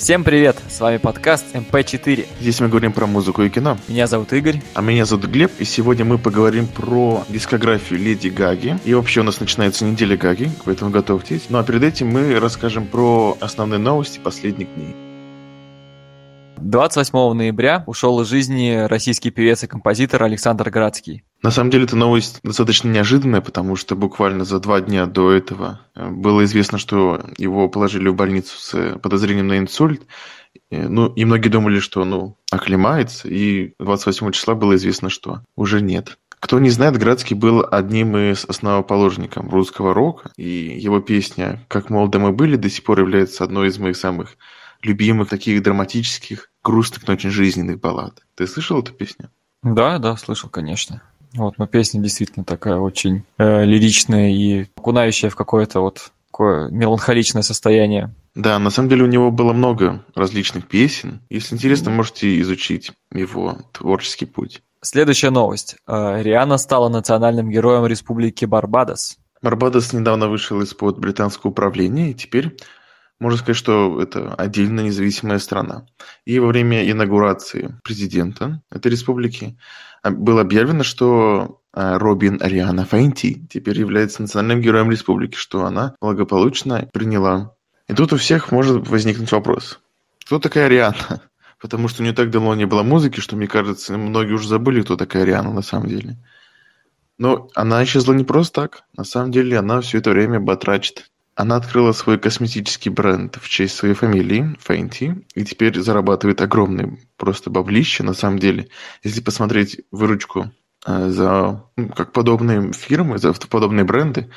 Всем привет! С вами подкаст МП4. Здесь мы говорим про музыку и кино. Меня зовут Игорь. А меня зовут Глеб, и сегодня мы поговорим про дискографию Леди Гаги. И вообще у нас начинается неделя Гаги, поэтому готовьтесь. Ну а перед этим мы расскажем про основные новости последних дней. 28 ноября ушел из жизни российский певец и композитор Александр Градский. На самом деле, эта новость достаточно неожиданная, потому что буквально за два дня до этого э, было известно, что его положили в больницу с подозрением на инсульт. Э, ну, и многие думали, что, ну, оклемается, и 28 числа было известно, что уже нет. Кто не знает, Градский был одним из основоположников русского рока, и его песня «Как молоды мы были» до сих пор является одной из моих самых любимых таких драматических, грустных, но очень жизненных баллад. Ты слышал эту песню? Да, да, слышал, конечно. Вот, но песня действительно такая очень э, лиричная и окунающая в какое-то вот такое меланхоличное состояние. Да, на самом деле у него было много различных песен. Если интересно, можете изучить его творческий путь. Следующая новость. Э, Риана стала национальным героем Республики Барбадос. Барбадос недавно вышел из-под британского управления и теперь можно сказать, что это отдельно независимая страна. И во время инаугурации президента этой республики а, было объявлено, что а, Робин Ариана Фейнти теперь является национальным героем республики, что она благополучно приняла. И тут у всех может возникнуть вопрос. Кто такая Ариана? Потому что не так давно не было музыки, что, мне кажется, многие уже забыли, кто такая Ариана на самом деле. Но она исчезла не просто так. На самом деле она все это время батрачит она открыла свой косметический бренд в честь своей фамилии, Fenty, и теперь зарабатывает огромные просто баблище, на самом деле. Если посмотреть выручку э, за ну, как подобные фирмы, за подобные бренды,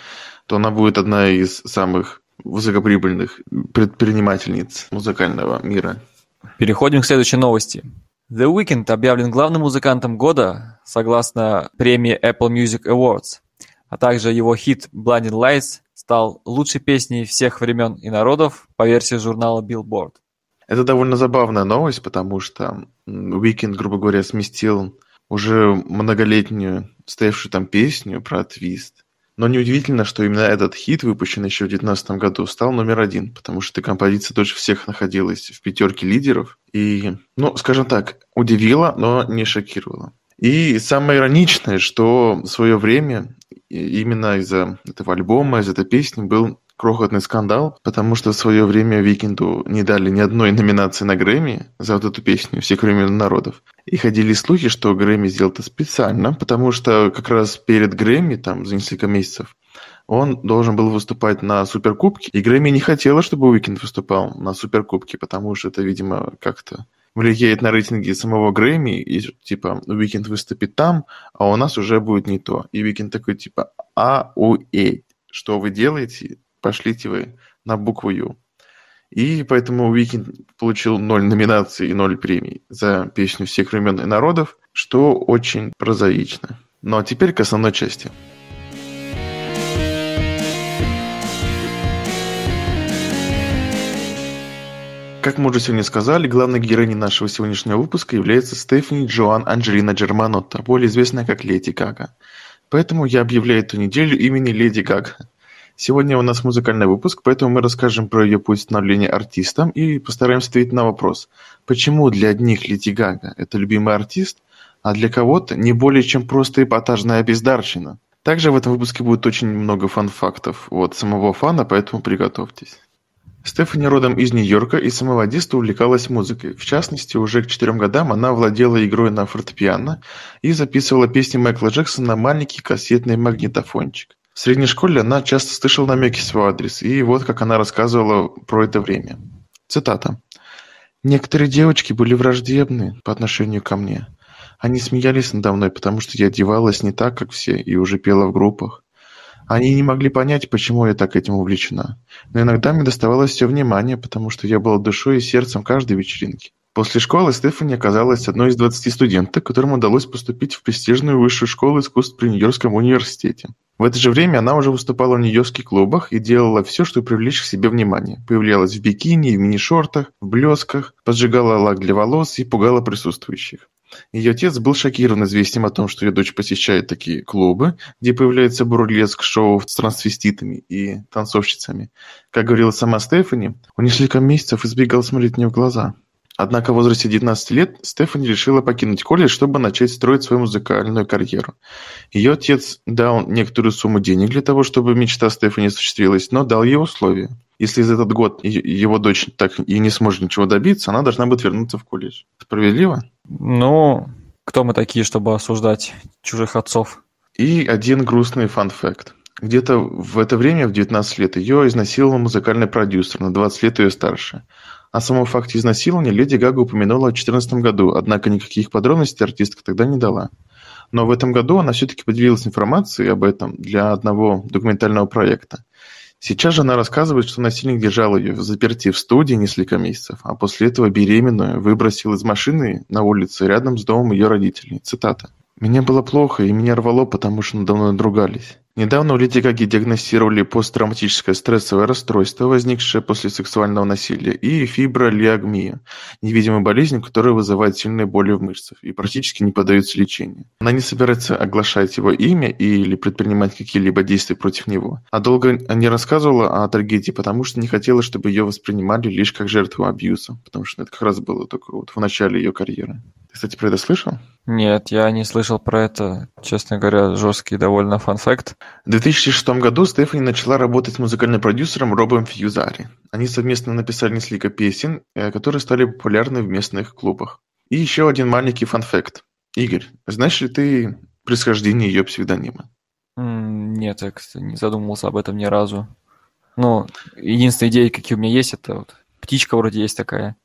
то она будет одна из самых высокоприбыльных предпринимательниц музыкального мира. Переходим к следующей новости. The Weeknd объявлен главным музыкантом года согласно премии Apple Music Awards, а также его хит Blinding Lights стал лучшей песней всех времен и народов по версии журнала Billboard. Это довольно забавная новость, потому что Уикенд, грубо говоря, сместил уже многолетнюю стоявшую там песню про твист. Но неудивительно, что именно этот хит, выпущенный еще в 2019 году, стал номер один, потому что композиция дольше всех находилась в пятерке лидеров. И, ну, скажем так, удивила, но не шокировала. И самое ироничное, что в свое время именно из-за этого альбома, из этой песни был крохотный скандал, потому что в свое время Викинду не дали ни одной номинации на Грэмми за вот эту песню всех времен народов. И ходили слухи, что Грэмми сделал это специально, потому что как раз перед Грэмми, там, за несколько месяцев, он должен был выступать на Суперкубке, и Грэмми не хотела, чтобы Уикенд выступал на Суперкубке, потому что это, видимо, как-то влияет на рейтинги самого Грэмми, и типа Уикенд выступит там, а у нас уже будет не то. И Уикенд такой типа а у э что вы делаете? Пошлите вы на букву Ю. И поэтому Уикенд получил ноль номинаций и ноль премий за песню всех времен и народов, что очень прозаично. А теперь к основной части. Как мы уже сегодня сказали, главной героиней нашего сегодняшнего выпуска является Стефани Джоан Анджелина Джерманотта, более известная как Леди Гага. Поэтому я объявляю эту неделю имени Леди Гага. Сегодня у нас музыкальный выпуск, поэтому мы расскажем про ее путь становления артистом и постараемся ответить на вопрос, почему для одних Леди Гага – это любимый артист, а для кого-то не более чем просто эпатажная бездарщина. Также в этом выпуске будет очень много фан-фактов от самого фана, поэтому приготовьтесь. Стефани родом из Нью-Йорка и с самого детства увлекалась музыкой. В частности, уже к четырем годам она владела игрой на фортепиано и записывала песни Майкла Джексона на маленький кассетный магнитофончик. В средней школе она часто слышала намеки в свой адрес, и вот как она рассказывала про это время. Цитата. «Некоторые девочки были враждебны по отношению ко мне. Они смеялись надо мной, потому что я одевалась не так, как все, и уже пела в группах. Они не могли понять, почему я так этим увлечена. Но иногда мне доставалось все внимание, потому что я была душой и сердцем каждой вечеринки. После школы Стефани оказалась одной из 20 студенток, которым удалось поступить в престижную высшую школу искусств при Нью-Йоркском университете. В это же время она уже выступала в нью-йоркских клубах и делала все, чтобы привлечь к себе внимание. Появлялась в бикини, в мини-шортах, в блесках, поджигала лак для волос и пугала присутствующих. Ее отец был шокирован известием о том, что ее дочь посещает такие клубы, где появляется бурлеск-шоу с трансвеститами и танцовщицами. Как говорила сама Стефани, он несколько месяцев избегал смотреть мне в глаза. Однако в возрасте 19 лет Стефани решила покинуть колледж, чтобы начать строить свою музыкальную карьеру. Ее отец дал некоторую сумму денег для того, чтобы мечта Стефани осуществилась, но дал ей условия. Если за этот год его дочь так и не сможет ничего добиться, она должна будет вернуться в колледж. Справедливо? Ну, кто мы такие, чтобы осуждать чужих отцов? И один грустный фан-факт. Где-то в это время, в 19 лет, ее изнасиловал музыкальный продюсер, на 20 лет ее старше. О самом факте изнасилования Леди Гага упомянула в 2014 году, однако никаких подробностей артистка тогда не дала. Но в этом году она все-таки поделилась информацией об этом для одного документального проекта. Сейчас же она рассказывает, что насильник держал ее в заперти в студии несколько месяцев, а после этого беременную выбросил из машины на улице рядом с домом ее родителей. Цитата. «Мне было плохо, и меня рвало, потому что надо мной надругались. Недавно у Леди Гаги диагностировали посттравматическое стрессовое расстройство, возникшее после сексуального насилия, и фибролиагмию – невидимую болезнь, которая вызывает сильные боли в мышцах и практически не поддается лечению. Она не собирается оглашать его имя или предпринимать какие-либо действия против него. А долго не рассказывала о трагедии, потому что не хотела, чтобы ее воспринимали лишь как жертву абьюза, потому что это как раз было только вот в начале ее карьеры. Ты, кстати, про это слышал? Нет, я не слышал про это. Честно говоря, жесткий довольно фан-факт. В 2006 году Стефани начала работать с музыкальным продюсером Робом Фьюзари. Они совместно написали несколько песен, э, которые стали популярны в местных клубах. И еще один маленький фан-факт. Игорь, знаешь ли ты происхождение ее псевдонима? Нет, я, кстати, не задумывался об этом ни разу. Ну, единственная идея, какие у меня есть, это вот птичка вроде есть такая.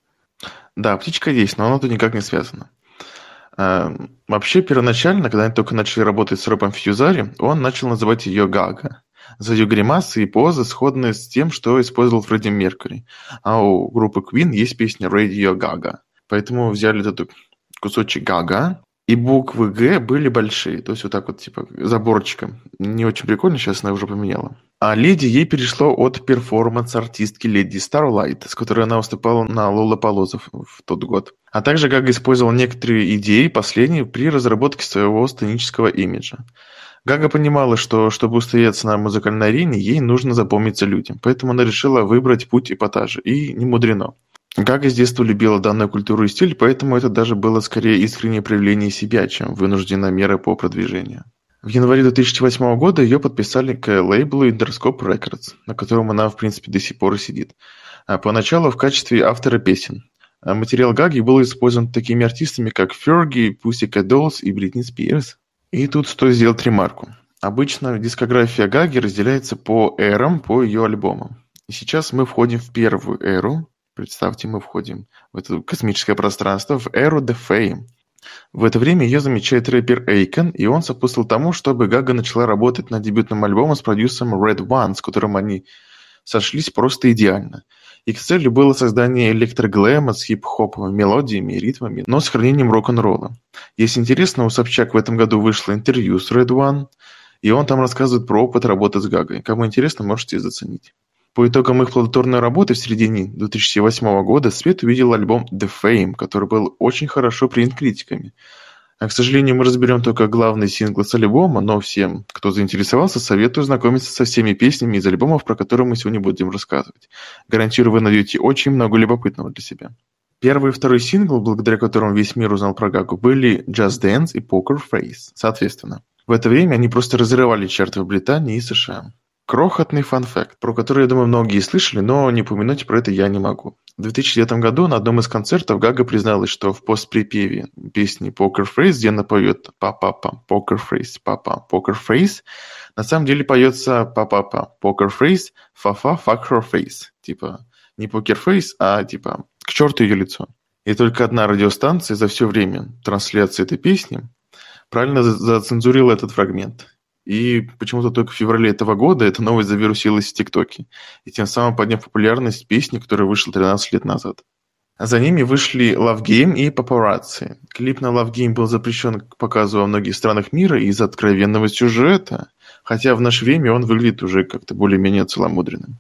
Да, птичка есть, но она тут никак не связана. Эм, вообще, первоначально, когда они только начали работать с Робом Фьюзари, он начал называть ее Гага за ее гримасы и позы, сходные с тем, что использовал Фредди Меркьюри. А у группы Queen есть песня Radio Gaga. Поэтому взяли этот кусочек Гага, и буквы Г были большие, то есть вот так вот, типа, заборчиком. Не очень прикольно, сейчас она уже поменяла. А Леди ей перешло от перформанс-артистки Леди Starlight, с которой она выступала на Лола Полозов в тот год. А также Гага использовал некоторые идеи последние при разработке своего сценического имиджа. Гага понимала, что чтобы устояться на музыкальной арене, ей нужно запомниться людям, поэтому она решила выбрать путь эпатажа, и не мудрено. Гага с детства любила данную культуру и стиль, поэтому это даже было скорее искреннее проявление себя, чем вынужденная мера по продвижению. В январе 2008 года ее подписали к лейблу Interscope Records, на котором она, в принципе, до сих пор и сидит. А поначалу в качестве автора песен. А материал Гаги был использован такими артистами, как Ферги, Pussycat Dolls и Бритни Спирс. И тут стоит сделать ремарку. Обычно дискография Гаги разделяется по эрам, по ее альбомам. И сейчас мы входим в первую эру. Представьте, мы входим в это космическое пространство, в эру Fame – в это время ее замечает рэпер Эйкон, и он сопутствовал тому, чтобы Гага начала работать над дебютным альбомом с продюсером Red One, с которым они сошлись просто идеально. Их целью было создание электроглэма с хип-хоповыми мелодиями и ритмами, но с хранением рок-н-ролла. Если интересно, у Собчак в этом году вышло интервью с Red One, и он там рассказывает про опыт работы с Гагой. Кому интересно, можете заценить. По итогам их плодотворной работы в середине 2008 года свет увидел альбом The Fame, который был очень хорошо принят критиками. А, к сожалению, мы разберем только главные синглы с альбома, но всем, кто заинтересовался, советую знакомиться со всеми песнями из альбомов, про которые мы сегодня будем рассказывать. Гарантирую, вы найдете очень много любопытного для себя. Первый и второй сингл, благодаря которым весь мир узнал про Гагу, были Just Dance и Poker Face, соответственно. В это время они просто разрывали чарты в Британии и США. Крохотный фан-факт, про который, я думаю, многие слышали, но не упомянуть про это я не могу. В 2009 году на одном из концертов Гага призналась, что в постприпеве песни Poker Face, где она поет «па-па-па, Poker Face, па-па, Poker Face», на самом деле поется «па-па-па, Poker Face, фа-фа, fuck her face». Типа не Poker Face, а типа к черту ее лицо. И только одна радиостанция за все время трансляции этой песни правильно зацензурила этот фрагмент. И почему-то только в феврале этого года эта новость завирусилась в ТикТоке, и тем самым подняв популярность песни, которая вышла 13 лет назад. А за ними вышли Love Game и Paparazzi. Клип на Love Game был запрещен к показу во многих странах мира из-за откровенного сюжета, хотя в наше время он выглядит уже как-то более-менее целомудренным.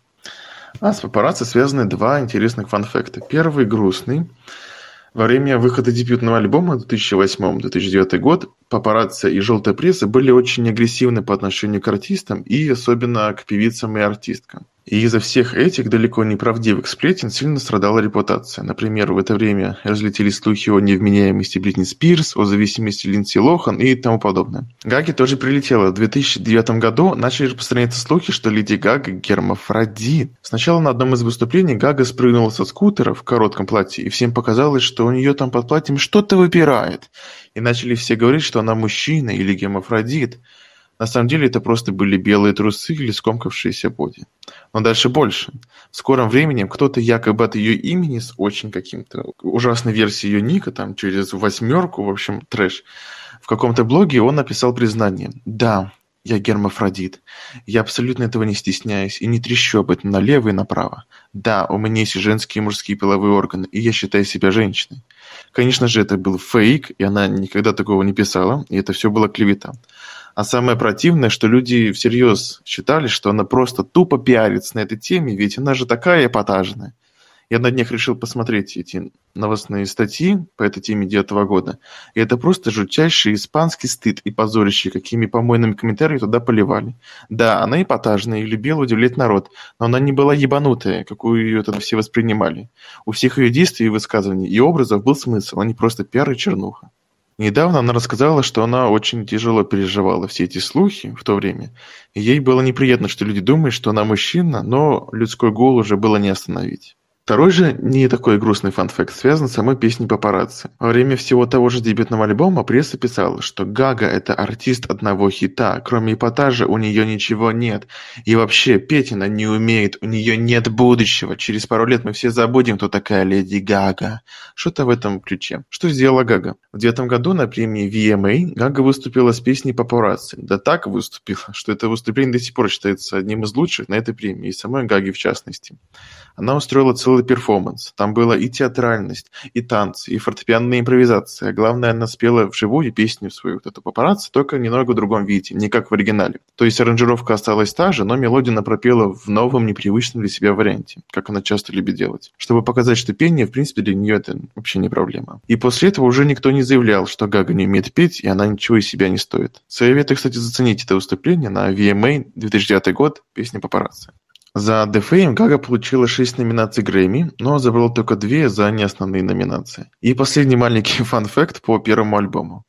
А с Paparazzi связаны два интересных фан-факта. Первый грустный. Во время выхода дебютного альбома 2008-2009 год папарацци и желтая пресса были очень агрессивны по отношению к артистам и особенно к певицам и артисткам. И из-за всех этих далеко не правдивых сплетен сильно страдала репутация. Например, в это время разлетелись слухи о невменяемости Бритни Спирс, о зависимости Линдси Лохан и тому подобное. Гаги тоже прилетела. В 2009 году начали распространяться слухи, что Леди Гага гермафродит. Сначала на одном из выступлений Гага спрыгнула со скутера в коротком платье, и всем показалось, что у нее там под платьем что-то выпирает. И начали все говорить, что она мужчина или гермафродит. На самом деле это просто были белые трусы или скомкавшиеся боди. Но дальше больше. В скором времени кто-то якобы от ее имени с очень каким-то ужасной версией ее ника, там через восьмерку, в общем, трэш, в каком-то блоге он написал признание. Да, я гермафродит. Я абсолютно этого не стесняюсь и не трещу об этом налево и направо. Да, у меня есть женские и мужские половые органы, и я считаю себя женщиной. Конечно же, это был фейк, и она никогда такого не писала, и это все было клевета. А самое противное, что люди всерьез считали, что она просто тупо пиарится на этой теме, ведь она же такая эпатажная. Я на днях решил посмотреть эти новостные статьи по этой теме девятого года, и это просто жутчайший испанский стыд и позорище, какими помойными комментариями туда поливали. Да, она эпатажная и любила удивлять народ, но она не была ебанутая, какую ее тогда все воспринимали. У всех ее действий и высказываний и образов был смысл, а не просто пиар и чернуха. Недавно она рассказала, что она очень тяжело переживала все эти слухи в то время, и ей было неприятно, что люди думают, что она мужчина, но людской гул уже было не остановить. Второй же не такой грустный фан-факт связан с самой песней «Папарацци». Во время всего того же дебютного альбома пресса писала, что Гага – это артист одного хита, кроме эпатажа у нее ничего нет. И вообще, петь она не умеет, у нее нет будущего. Через пару лет мы все забудем, кто такая Леди Гага. Что-то в этом ключе. Что сделала Гага? В девятом году на премии VMA Гага выступила с песней «Папарацци». Да так выступила, что это выступление до сих пор считается одним из лучших на этой премии, и самой Гаги в частности. Она устроила целый перформанс. Там была и театральность, и танцы, и фортепианная импровизация. Главное, она спела вживую песню свою, вот эту папарацци, только немного в другом виде, не как в оригинале. То есть аранжировка осталась та же, но мелодию она пропела в новом, непривычном для себя варианте, как она часто любит делать. Чтобы показать, что пение, в принципе, для нее это вообще не проблема. И после этого уже никто не заявлял, что Гага не умеет петь, и она ничего из себя не стоит. Советую, кстати, заценить это выступление на VMA 2009 год, песня «Папарацци». За "The Fame" Гага получила шесть номинаций Грэмми, но забрала только две за неосновные номинации. И последний маленький фан-факт по первому альбому.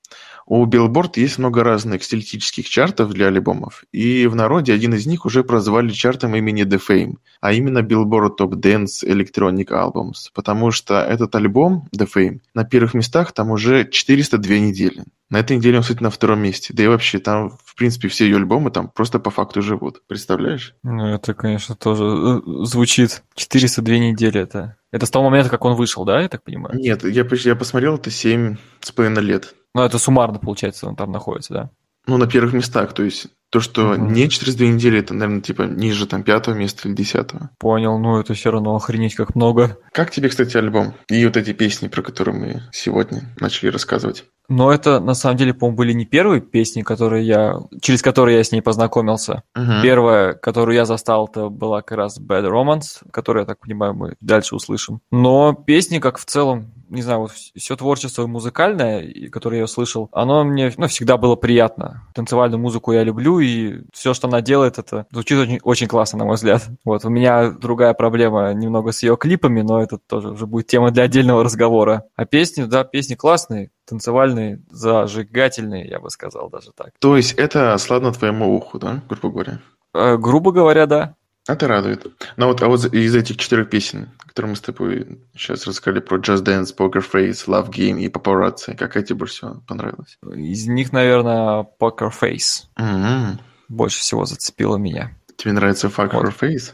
У Billboard есть много разных стилистических чартов для альбомов, и в народе один из них уже прозвали чартом имени The Fame, а именно Billboard Top Dance Electronic Albums, потому что этот альбом, The Fame, на первых местах там уже 402 недели. На этой неделе он, кстати, на втором месте. Да и вообще, там, в принципе, все ее альбомы там просто по факту живут. Представляешь? Ну, это, конечно, тоже э, звучит. 402 недели это. Это с того момента, как он вышел, да, я так понимаю? Нет, я, я посмотрел, это 7 с половиной лет. Ну, это суммарно, получается, он там находится, да? Ну, на первых местах, то есть то, что угу. не через две недели, это, наверное, типа ниже там пятого места или десятого. Понял, ну это все равно охренеть как много. Как тебе, кстати, альбом? И вот эти песни, про которые мы сегодня начали рассказывать? Но это, на самом деле, по-моему, были не первые песни, которые я, через которые я с ней познакомился. Uh-huh. Первая, которую я застал, это была как раз Bad Romance, которую, я так понимаю, мы дальше услышим. Но песни, как в целом, не знаю, вот все творчество музыкальное, которое я слышал, оно мне ну, всегда было приятно. Танцевальную музыку я люблю, и все, что она делает, это звучит очень, очень классно, на мой взгляд. Вот, у меня другая проблема немного с ее клипами, но это тоже уже будет тема для отдельного разговора. А песни, да, песни классные, танцевальные, зажигательные, я бы сказал даже так. То есть это сладно твоему уху, да, грубо говоря? Э, грубо говоря, да. Это радует. Но вот, а вот из этих четырех песен, которые мы с тобой сейчас рассказали про Just Dance, Poker Face, Love Game и Paparazzi, какая тебе больше всего понравилась? Из них, наверное, Poker Face. Mm-hmm. Больше всего зацепило меня. Тебе нравится Fuck вот. Face?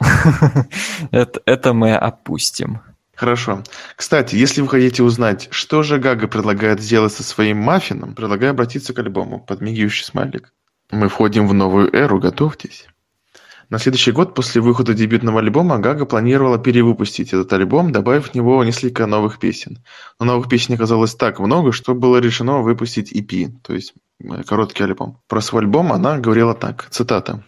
это, это мы опустим. Хорошо. Кстати, если вы хотите узнать, что же Гага предлагает сделать со своим маффином, предлагаю обратиться к альбому «Подмигивающий смайлик». Мы входим в новую эру, готовьтесь. На следующий год после выхода дебютного альбома Гага планировала перевыпустить этот альбом, добавив в него несколько новых песен. Но новых песен оказалось так много, что было решено выпустить EP, то есть э, короткий альбом. Про свой альбом она говорила так, цитата.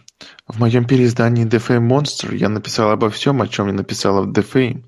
«В моем переиздании The Fame Monster я написала обо всем, о чем не написала в The Fame.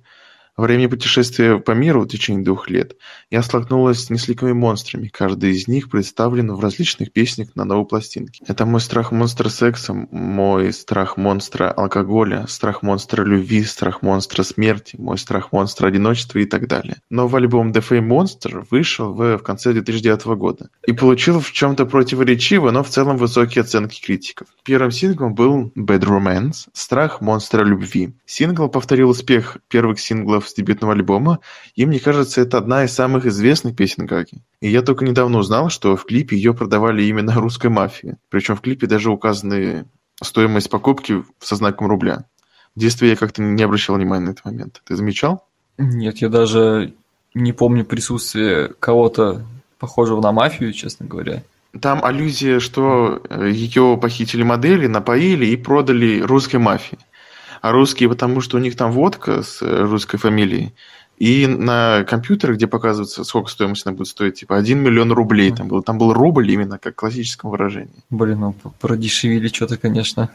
Во время путешествия по миру в течение двух лет я столкнулась с несколькими монстрами, каждый из них представлен в различных песнях на новой пластинке. Это мой страх монстра секса, мой страх монстра алкоголя, страх монстра любви, страх монстра смерти, мой страх монстра одиночества и так далее. Новый альбом The Fame Monster вышел в, в конце 2009 года и получил в чем-то противоречиво, но в целом высокие оценки критиков. Первым синглом был Bad Romance, страх монстра любви. Сингл повторил успех первых синглов с дебютного альбома, и мне кажется, это одна из самых известных песен Гаги. И я только недавно узнал, что в клипе ее продавали именно русской мафии. Причем в клипе даже указаны стоимость покупки со знаком рубля. В детстве я как-то не обращал внимания на этот момент. Ты замечал? Нет, я даже не помню присутствие кого-то похожего на мафию, честно говоря. Там аллюзия, что э, ее похитили модели, напоили и продали русской мафии а русские, потому что у них там водка с э, русской фамилией. И на компьютерах, где показывается, сколько стоимость она будет стоить, типа 1 миллион рублей. Там был, там был рубль именно как в классическом выражении. Блин, ну продешевили что-то, конечно.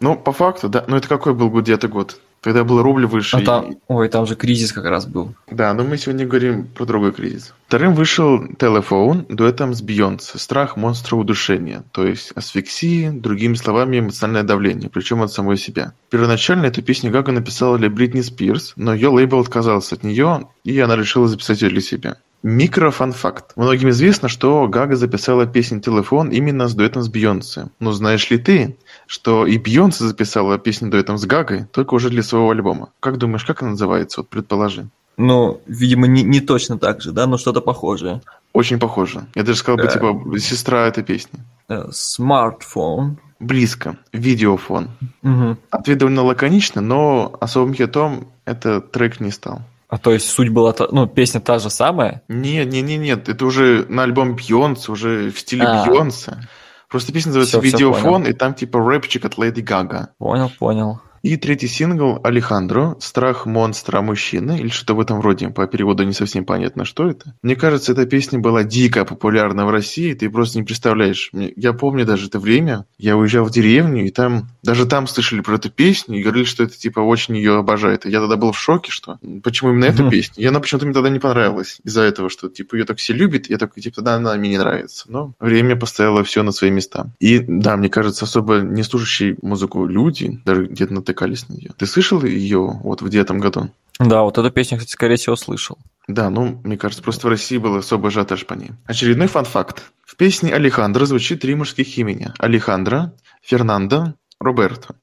Ну, по факту, да. Но это какой был где-то год? Когда был рубль выше. А там, ой, там же кризис как раз был. Да, но мы сегодня говорим про другой кризис. Вторым вышел Телефон дуэтом с Бейонсе. Страх монстра удушения, то есть асфиксии, другими словами, эмоциональное давление, причем от самой себя. Первоначально эту песню Гага написала для Бритни Спирс, но ее лейбл отказался от нее, и она решила записать ее для себя. Микрофан-факт. Многим известно, что Гага записала песню «Телефон» именно с дуэтом с Бейонсе. Но знаешь ли ты, что и Бейонсе записала песню дуэтом с Гагой, только уже для своего альбома? Как думаешь, как она называется? Вот предположи. Ну, видимо, не, не точно так же, да, но что-то похожее. Очень похоже. Я даже сказал бы, э, типа, сестра этой песни. Э, смартфон. Близко. Видеофон. Угу. Ответ довольно лаконично, но особым хитом этот трек не стал. А то есть суть была, ну, песня та же самая? Нет, нет, нет, нет, это уже на альбом Бьонса, уже в стиле а. Бьонса. Просто песня называется все, «Видеофон», все и там типа рэпчик от Леди Гага. Понял, понял. И третий сингл «Алехандро. Страх монстра мужчины» или что-то в этом роде. По переводу не совсем понятно, что это. Мне кажется, эта песня была дико популярна в России, ты просто не представляешь. Я помню даже это время, я уезжал в деревню, и там, даже там слышали про эту песню и говорили, что это типа очень ее обожает. И я тогда был в шоке, что почему именно эту песню. И она почему-то мне тогда не понравилась из-за этого, что типа ее так все любят, я такой, типа, да, она мне не нравится. Но время поставило все на свои места. И да, мне кажется, особо не слушающие музыку люди, даже где-то на натыкались на нее. Ты слышал ее вот в девятом году? Да, вот эту песню, кстати, скорее всего, слышал. Да, ну, мне кажется, просто в России был особый ажиотаж по ней. Очередной фан-факт. В песне Алехандро звучит три мужских имени. Алехандро, Фернандо, Роберто.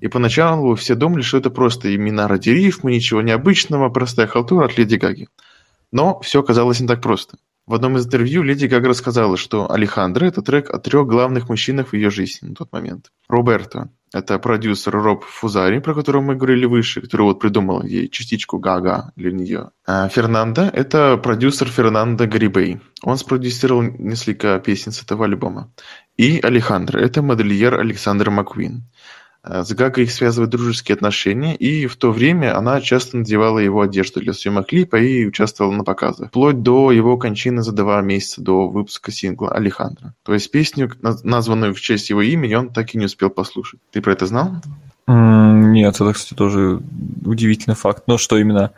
И поначалу все думали, что это просто имена ради рифмы, ничего необычного, простая халтура от Леди Гаги. Но все оказалось не так просто. В одном из интервью Леди Гага рассказала, что Алехандро – это трек о трех главных мужчинах в ее жизни на тот момент. Роберто это продюсер Роб Фузари, про которого мы говорили выше, который вот придумал ей частичку Гага для нее. А Фернандо – это продюсер Фернандо Гарибей. Он спродюсировал несколько песен с этого альбома. И Алехандро – это модельер Александр Маквин. Э, с Гагой их связывают дружеские отношения, и в то время она часто надевала его одежду для съемок клипа и участвовала на показах, вплоть до его кончины за два месяца до выпуска сингла «Алехандро». То есть песню, названную в честь его имени, он так и не успел послушать. Ты про это знал? Нет, это, кстати, тоже удивительный факт. Но что именно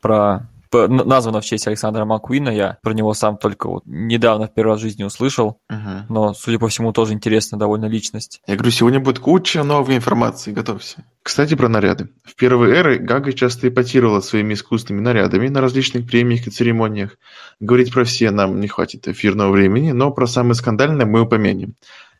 про названа в честь Александра Маккуина. Я про него сам только вот недавно в первый раз в жизни услышал. Угу. Но, судя по всему, тоже интересная довольно личность. Я говорю, сегодня будет куча новой информации, готовься. Кстати, про наряды. В первые эры Гага часто эпатировала своими искусственными нарядами на различных премиях и церемониях. Говорить про все нам не хватит эфирного времени, но про самое скандальное мы упомянем.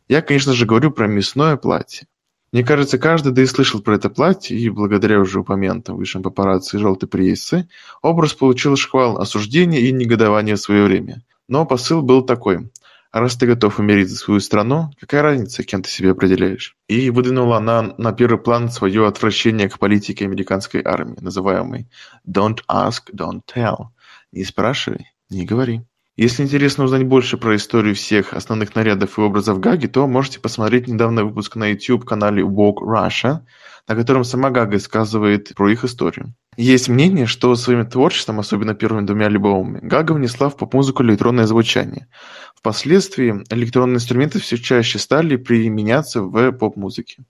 Я, конечно же, говорю про мясное платье. Мне кажется, каждый да и слышал про это платье, и благодаря уже упомянутым высшим папарацци и желтой прессы образ получил шквал осуждения и негодования в свое время. Но посыл был такой. Раз ты готов умереть за свою страну, какая разница, кем ты себя определяешь? И выдвинула она на первый план свое отвращение к политике американской армии, называемой «Don't ask, don't tell». Не спрашивай, не говори. Если интересно узнать больше про историю всех основных нарядов и образов Гаги, то можете посмотреть недавний выпуск на YouTube-канале Vogue Russia, на котором сама Гага сказывает про их историю. Есть мнение, что своим творчеством, особенно первыми двумя альбомами, Гага внесла в поп-музыку электронное звучание. Впоследствии электронные инструменты все чаще стали применяться в поп-музыке.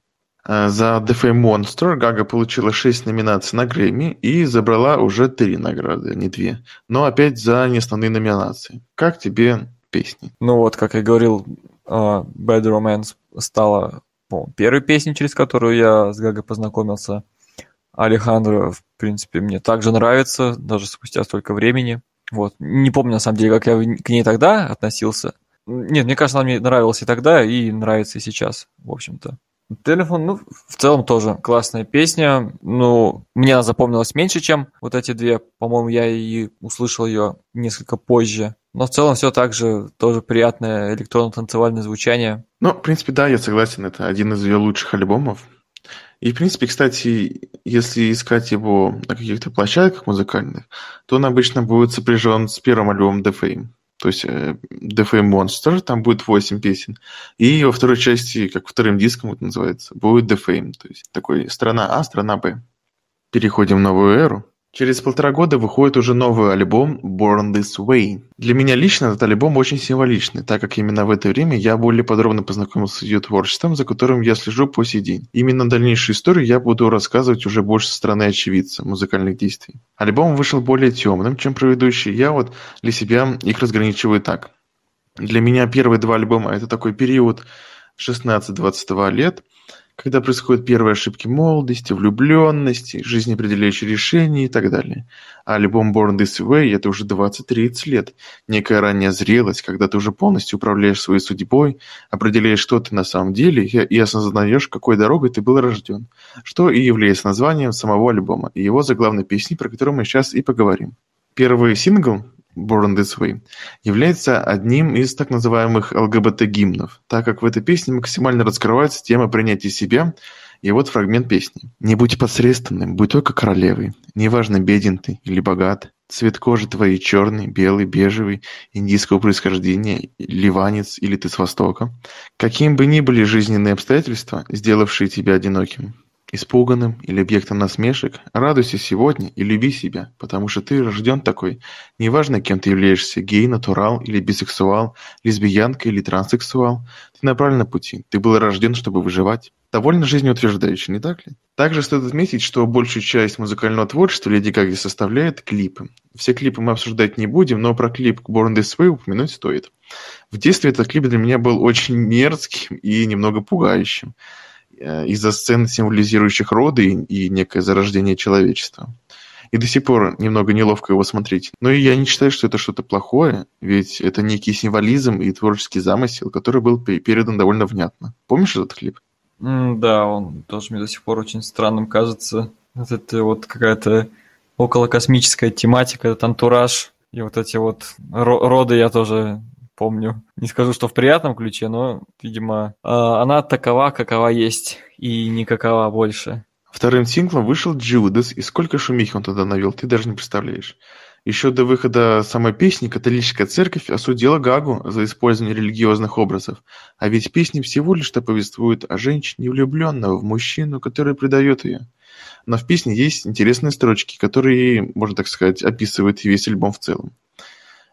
Э, за The Fame Monster Гага получила 6 номинаций на Грэмми и забрала уже 3 награды, а не 2. Но опять за неосновные номинации. Как тебе песни? Ну вот, как я говорил, а, Bad Romance стала ну, первой песней, через которую я с Гагой познакомился. Алехандро, в принципе, мне также нравится, даже спустя столько времени. Вот. Не помню, на самом деле, как я к ней тогда относился. Нет, мне кажется, она мне нравилась и тогда, и нравится и сейчас, в общем-то. Телефон, ну, в целом тоже классная песня. Ну, мне она запомнилась меньше, чем вот эти две. По-моему, я и услышал ее несколько позже. Но в целом все так же, тоже приятное электронно-танцевальное звучание. Ну, в принципе, да, я согласен, это один из ее лучших альбомов. И, в принципе, кстати, если искать его на каких-то площадках музыкальных, то он обычно будет сопряжен с первым альбомом The Fame. То есть э, The Fame Monster, там будет 8 песен. И во второй части, как вторым диском это называется, будет Fame. То есть такой страна А, страна Б. Переходим в новую эру. Через полтора года выходит уже новый альбом "Born This Way". Для меня лично этот альбом очень символичный, так как именно в это время я более подробно познакомился с ее творчеством, за которым я слежу по сей день. Именно дальнейшую историю я буду рассказывать уже больше со стороны очевидца музыкальных действий. Альбом вышел более темным, чем предыдущий. Я вот для себя их разграничиваю так. Для меня первые два альбома – это такой период 16-22 лет, когда происходят первые ошибки молодости, влюбленности, жизнеопределяющие решения и так далее. А альбом Born This Way – это уже 20-30 лет, некая ранняя зрелость, когда ты уже полностью управляешь своей судьбой, определяешь, что ты на самом деле, и осознаешь, какой дорогой ты был рожден, что и является названием самого альбома и его заглавной песни, про которую мы сейчас и поговорим. Первый сингл Born This Way, является одним из так называемых ЛГБТ-гимнов, так как в этой песне максимально раскрывается тема принятия себя, и вот фрагмент песни. «Не будь посредственным, будь только королевой, неважно, беден ты или богат, цвет кожи твоей черный, белый, бежевый, индийского происхождения, ливанец или ты с Востока, каким бы ни были жизненные обстоятельства, сделавшие тебя одиноким, Испуганным или объектом насмешек, радуйся сегодня и люби себя, потому что ты рожден такой. Неважно, кем ты являешься, гей, натурал или бисексуал, лесбиянка или транссексуал, ты на правильном пути, ты был рожден, чтобы выживать. Довольно жизнеутверждающе, не так ли? Также стоит отметить, что большую часть музыкального творчества Леди Гаги составляет клипы. Все клипы мы обсуждать не будем, но про клип Born This Way упомянуть стоит. В детстве этот клип для меня был очень мерзким и немного пугающим. Э, из-за сцен, символизирующих роды и некое зарождение человечества. И до сих пор немного неловко его смотреть. Но я не считаю, что это что-то плохое, ведь это некий символизм и творческий замысел, который был передан довольно внятно. Помнишь этот клип? Mm, да, он тоже мне до сих пор очень странным кажется. Вот это вот какая-то околокосмическая тематика, этот антураж, и вот эти вот роды я тоже помню. Не скажу, что в приятном ключе, но, видимо, а, она такова, какова есть, и никакова больше. Вторым синглом вышел «Джудас», и сколько шумихи он тогда навел, ты даже не представляешь. Еще до выхода самой песни католическая церковь осудила Гагу за использование религиозных образов, а ведь песни всего лишь что повествуют о женщине, влюбленного в мужчину, который предает ее. Но в песне есть интересные строчки, которые, можно так сказать, описывают весь альбом в целом.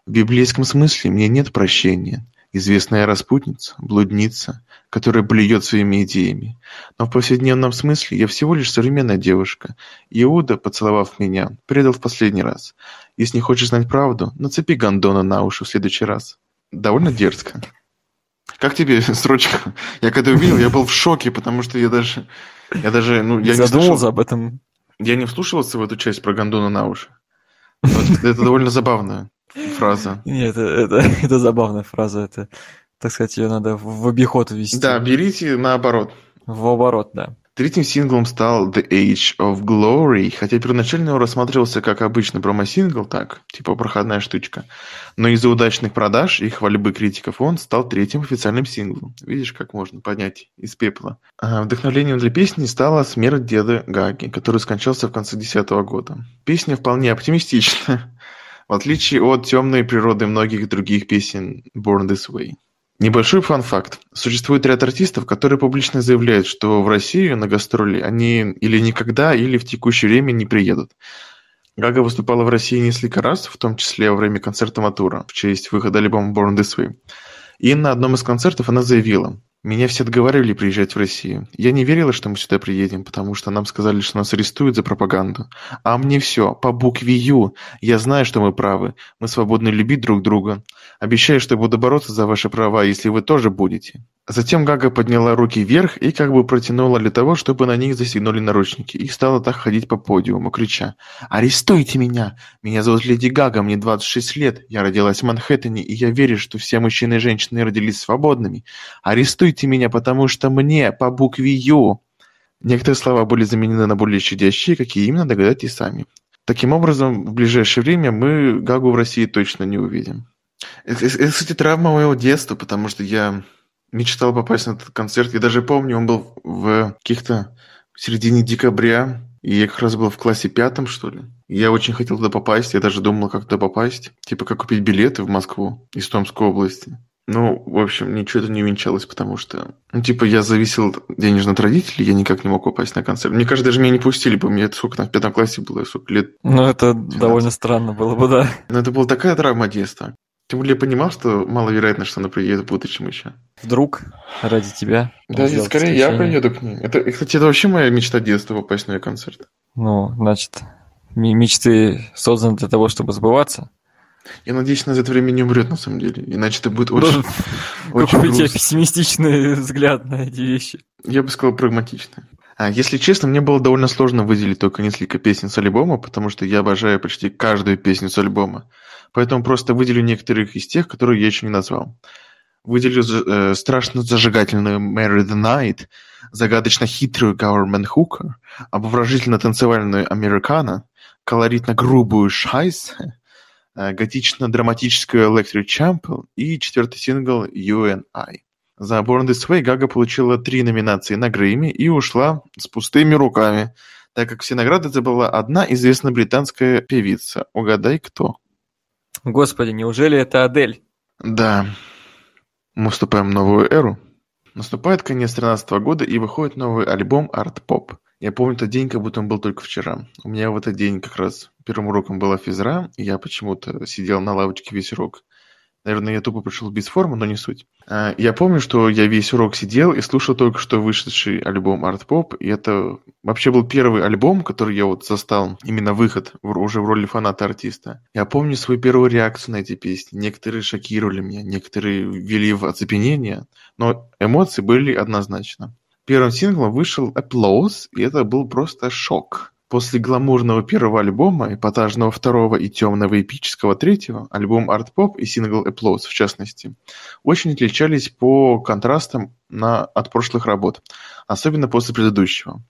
В библейском смысле мне нет прощения. Известная распутница, блудница, которая блюет своими идеями. Но в повседневном смысле я всего лишь современная девушка. Иуда, поцеловав меня, предал в последний раз. Если не хочешь знать правду, нацепи гондона на уши в следующий раз. Довольно дерзко. Как тебе строчка? Я когда увидел, я был в шоке, потому что я даже... Я даже, ну, я не задумался об этом. Я не вслушивался в эту часть про гондона на уши. Вот, это довольно забавно фраза. Нет, это, это, это забавная фраза. Это, так сказать, ее надо в обиход ввести. Да, берите наоборот. В оборот, да. Третьим синглом стал The Age of Glory, хотя первоначально он рассматривался как обычный промо-сингл, так, типа проходная штучка. Но из-за удачных продаж и хвальбы критиков он стал третьим официальным синглом. Видишь, как можно поднять из пепла. А вдохновлением для песни стала смерть деда Гаги, который скончался в конце 2010 года. Песня вполне оптимистична. В отличие от темной природы многих других песен Born This Way. Небольшой фан-факт. Существует ряд артистов, которые публично заявляют, что в Россию на гастроли они или никогда, или в текущее время не приедут. Гага выступала в России несколько раз, в том числе во время концерта Матура, в честь выхода альбома Born This Way. И на одном из концертов она заявила, Меня все отговаривали приезжать в Россию. Я не верила, что мы сюда приедем, потому что нам сказали, что нас арестуют за пропаганду. А мне все, по букве «Ю». Я знаю, что мы правы. Мы свободны любить друг друга. Обещаю, что буду бороться за ваши права, если вы тоже будете. Затем Гага подняла руки вверх и как бы протянула для того, чтобы на них застегнули наручники, и стала так ходить по подиуму, крича «Арестуйте меня! Меня зовут Леди Гага, мне 26 лет, я родилась в Манхэттене, и я верю, что все мужчины и женщины родились свободными. Арестуйте меня, потому что мне по букве «Ю». Некоторые слова были заменены на более щадящие, какие именно догадайтесь сами. Таким образом, в ближайшее время мы Гагу в России точно не увидим. Это, это, кстати, травма моего детства, потому что я мечтал попасть на этот концерт. Я даже помню, он был в каких-то середине декабря, и я как раз был в классе пятом, что ли. Я очень хотел туда попасть, я даже думал, как туда попасть. Типа, как купить билеты в Москву из Томской области. Ну, в общем, ничего это не венчалось, потому что, ну, типа, я зависел денежно от родителей, я никак не мог попасть на концерт. Мне кажется, даже меня не пустили бы, мне это сколько там в пятом классе было, сколько лет? Ну, это 12. довольно странно было бы, да. Но это была такая травма детства. Тем более я понимал, что маловероятно, что она приедет в будущем еще. Вдруг ради тебя. Да, нет, скорее я приеду к ней. Это, кстати, это вообще моя мечта детства попасть на ее концерт. Ну, значит, мечты созданы для того, чтобы сбываться. Я надеюсь, она за это время не умрет, на самом деле. Иначе это будет очень, ну, очень Какой у тебя пессимистичный взгляд на эти вещи. Я бы сказал, прагматичный. А, если честно, мне было довольно сложно выделить только несколько песен с альбома, потому что я обожаю почти каждую песню с альбома поэтому просто выделю некоторых из тех, которые я еще не назвал. Выделю э, страшно зажигательную Mary the Night, загадочно хитрую Government Hooker, обворожительно-танцевальную Американо, колоритно-грубую Шайс, э, готично-драматическую Electric Champion и четвертый сингл UNI. За Born This Way Гага получила три номинации на Грэмми и ушла с пустыми руками, так как все награды забыла одна известная британская певица. Угадай, кто? Господи, неужели это Адель? Да. Мы вступаем в новую эру. Наступает конец 2013 года и выходит новый альбом Art Pop. Я помню тот день, как будто он был только вчера. У меня в этот день как раз первым уроком была физра, и я почему-то сидел на лавочке весь урок. Наверное, я тупо пришел без формы, но не суть. А, я помню, что я весь урок сидел и слушал только что вышедший альбом Art Pop, и это вообще был первый альбом, который я вот застал, именно выход уже в роли фаната артиста. Я помню свою первую реакцию на эти песни. Некоторые шокировали меня, некоторые ввели в оцепенение, но эмоции были однозначно. Первым синглом вышел Applause, и это был просто шок. После гламурного первого альбома, эпатажного второго и темного эпического третьего, альбом Art Pop и сингл Applause в частности, очень отличались по контрастам на, от прошлых работ, особенно после предыдущего.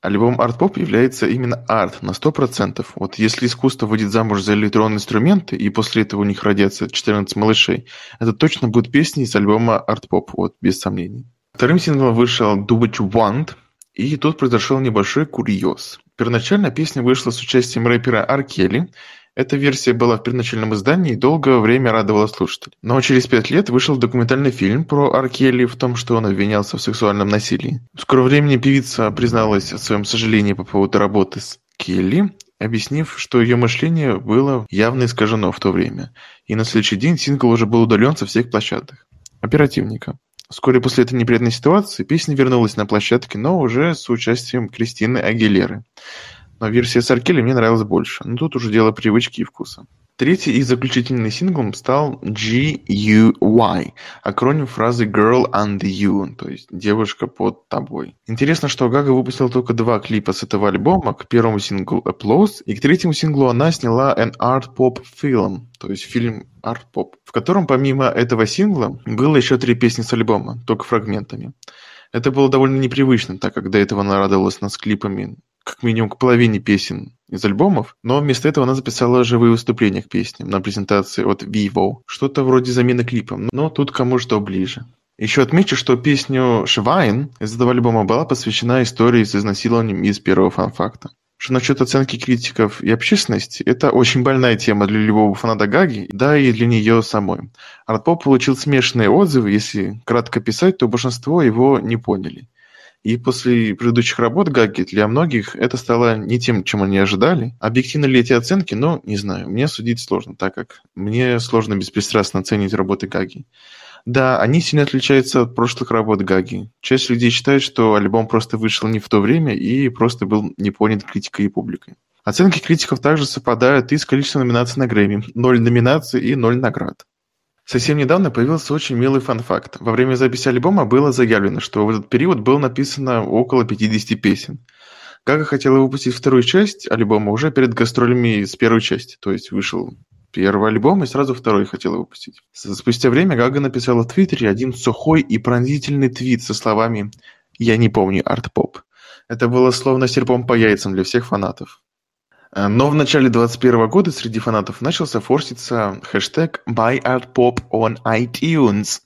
Альбом Art Pop является именно арт на 100%. Вот если искусство выйдет замуж за электронные инструменты, и после этого у них родятся 14 малышей, это точно будет песни из альбома Art Pop, вот, без сомнений. Вторым синглом вышел Do What You Want, и тут произошел небольшой курьез. Первоначально песня вышла с участием рэпера Келли. Эта версия была в первоначальном издании и долгое время радовала слушателей. Но через пять лет вышел документальный фильм про Келли в том, что он обвинялся в сексуальном насилии. В скором времени певица призналась о своем сожалении по поводу работы с Келли, объяснив, что ее мышление было явно искажено в то время. И на следующий день сингл уже был удален со всех площадок. Оперативника. Вскоре после этой неприятной ситуации песня вернулась на площадке, но уже с участием Кристины Агилеры. Но версия с Аркели мне нравилась больше, но тут уже дело привычки и вкуса. Третий и заключительный синглом стал GUY, акроним фразы Girl Under You, то есть девушка под тобой. Интересно, что Гага выпустила только два клипа с этого альбома, к первому синглу Applause, и к третьему синглу она сняла an art pop film, то есть фильм Art Pop, в котором помимо этого сингла было еще три песни с альбома, только фрагментами. Это было довольно непривычно, так как до этого она радовалась нас клипами как минимум к половине песен из альбомов, но вместо этого она записала живые выступления к песням на презентации от Vivo. Что-то вроде замены клипом, но тут кому что ближе. Еще отмечу, что песню «Швайн» из этого альбома была посвящена истории с изнасилованием из первого фан-факта. Что насчет оценки критиков и общественности, это очень больная тема для любого фаната Гаги, да и для нее самой. Артпоп получил смешанные отзывы, если кратко писать, то большинство его не поняли. И после предыдущих работ Гаги для многих это стало не тем, чем они ожидали. Объективны ли эти оценки? Ну, не знаю. Мне судить сложно, так как мне сложно беспристрастно оценить работы Гаги. Да, они сильно отличаются от прошлых работ Гаги. Часть людей считает, что альбом просто вышел не в то время и просто был не понят критикой и публикой. Оценки критиков также совпадают и с количеством номинаций на Грэмми. Ноль номинаций и ноль наград. Совсем недавно появился очень милый фан-факт. Во время записи альбома было заявлено, что в этот период было написано около 50 песен. Гага хотела выпустить вторую часть альбома уже перед гастролями с первой части, то есть вышел первый альбом и сразу второй хотела выпустить. Спустя время Гага написала в Твиттере один сухой и пронзительный твит со словами «Я не помню арт-поп». Это было словно серпом по яйцам для всех фанатов. Э, но в начале 2021 года среди фанатов начался форситься хэштег «BuyArtPop on iTunes»,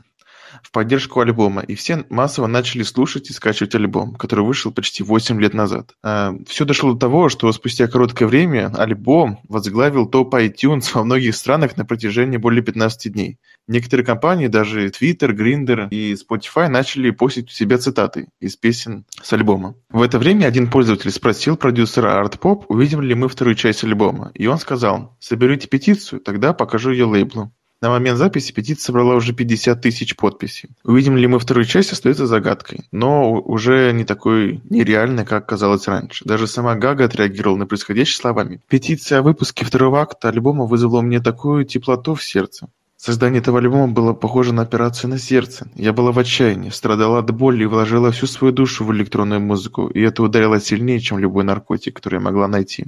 в поддержку альбома, и все массово начали слушать и скачивать альбом, который вышел почти 8 лет назад. А, все дошло до того, что спустя короткое время альбом возглавил топ iTunes во многих странах на протяжении более 15 дней. Некоторые компании, даже Twitter, Grindr и Spotify, начали постить у себя цитаты из песен с альбома. В это время один пользователь спросил продюсера Art Pop, увидим ли мы вторую часть альбома. И он сказал, соберите петицию, тогда покажу ее лейблу. На момент записи петиция собрала уже 50 тысяч подписей. Увидим ли мы вторую часть, остается загадкой, но уже не такой нереальной, как казалось раньше. Даже сама Гага отреагировала на происходящее словами. Петиция о выпуске второго акта альбома вызвала у меня такую теплоту в сердце. Создание этого альбома было похоже на операцию на сердце. Я была в отчаянии, страдала от боли и вложила всю свою душу в электронную музыку, и это ударило сильнее, чем любой наркотик, который я могла найти.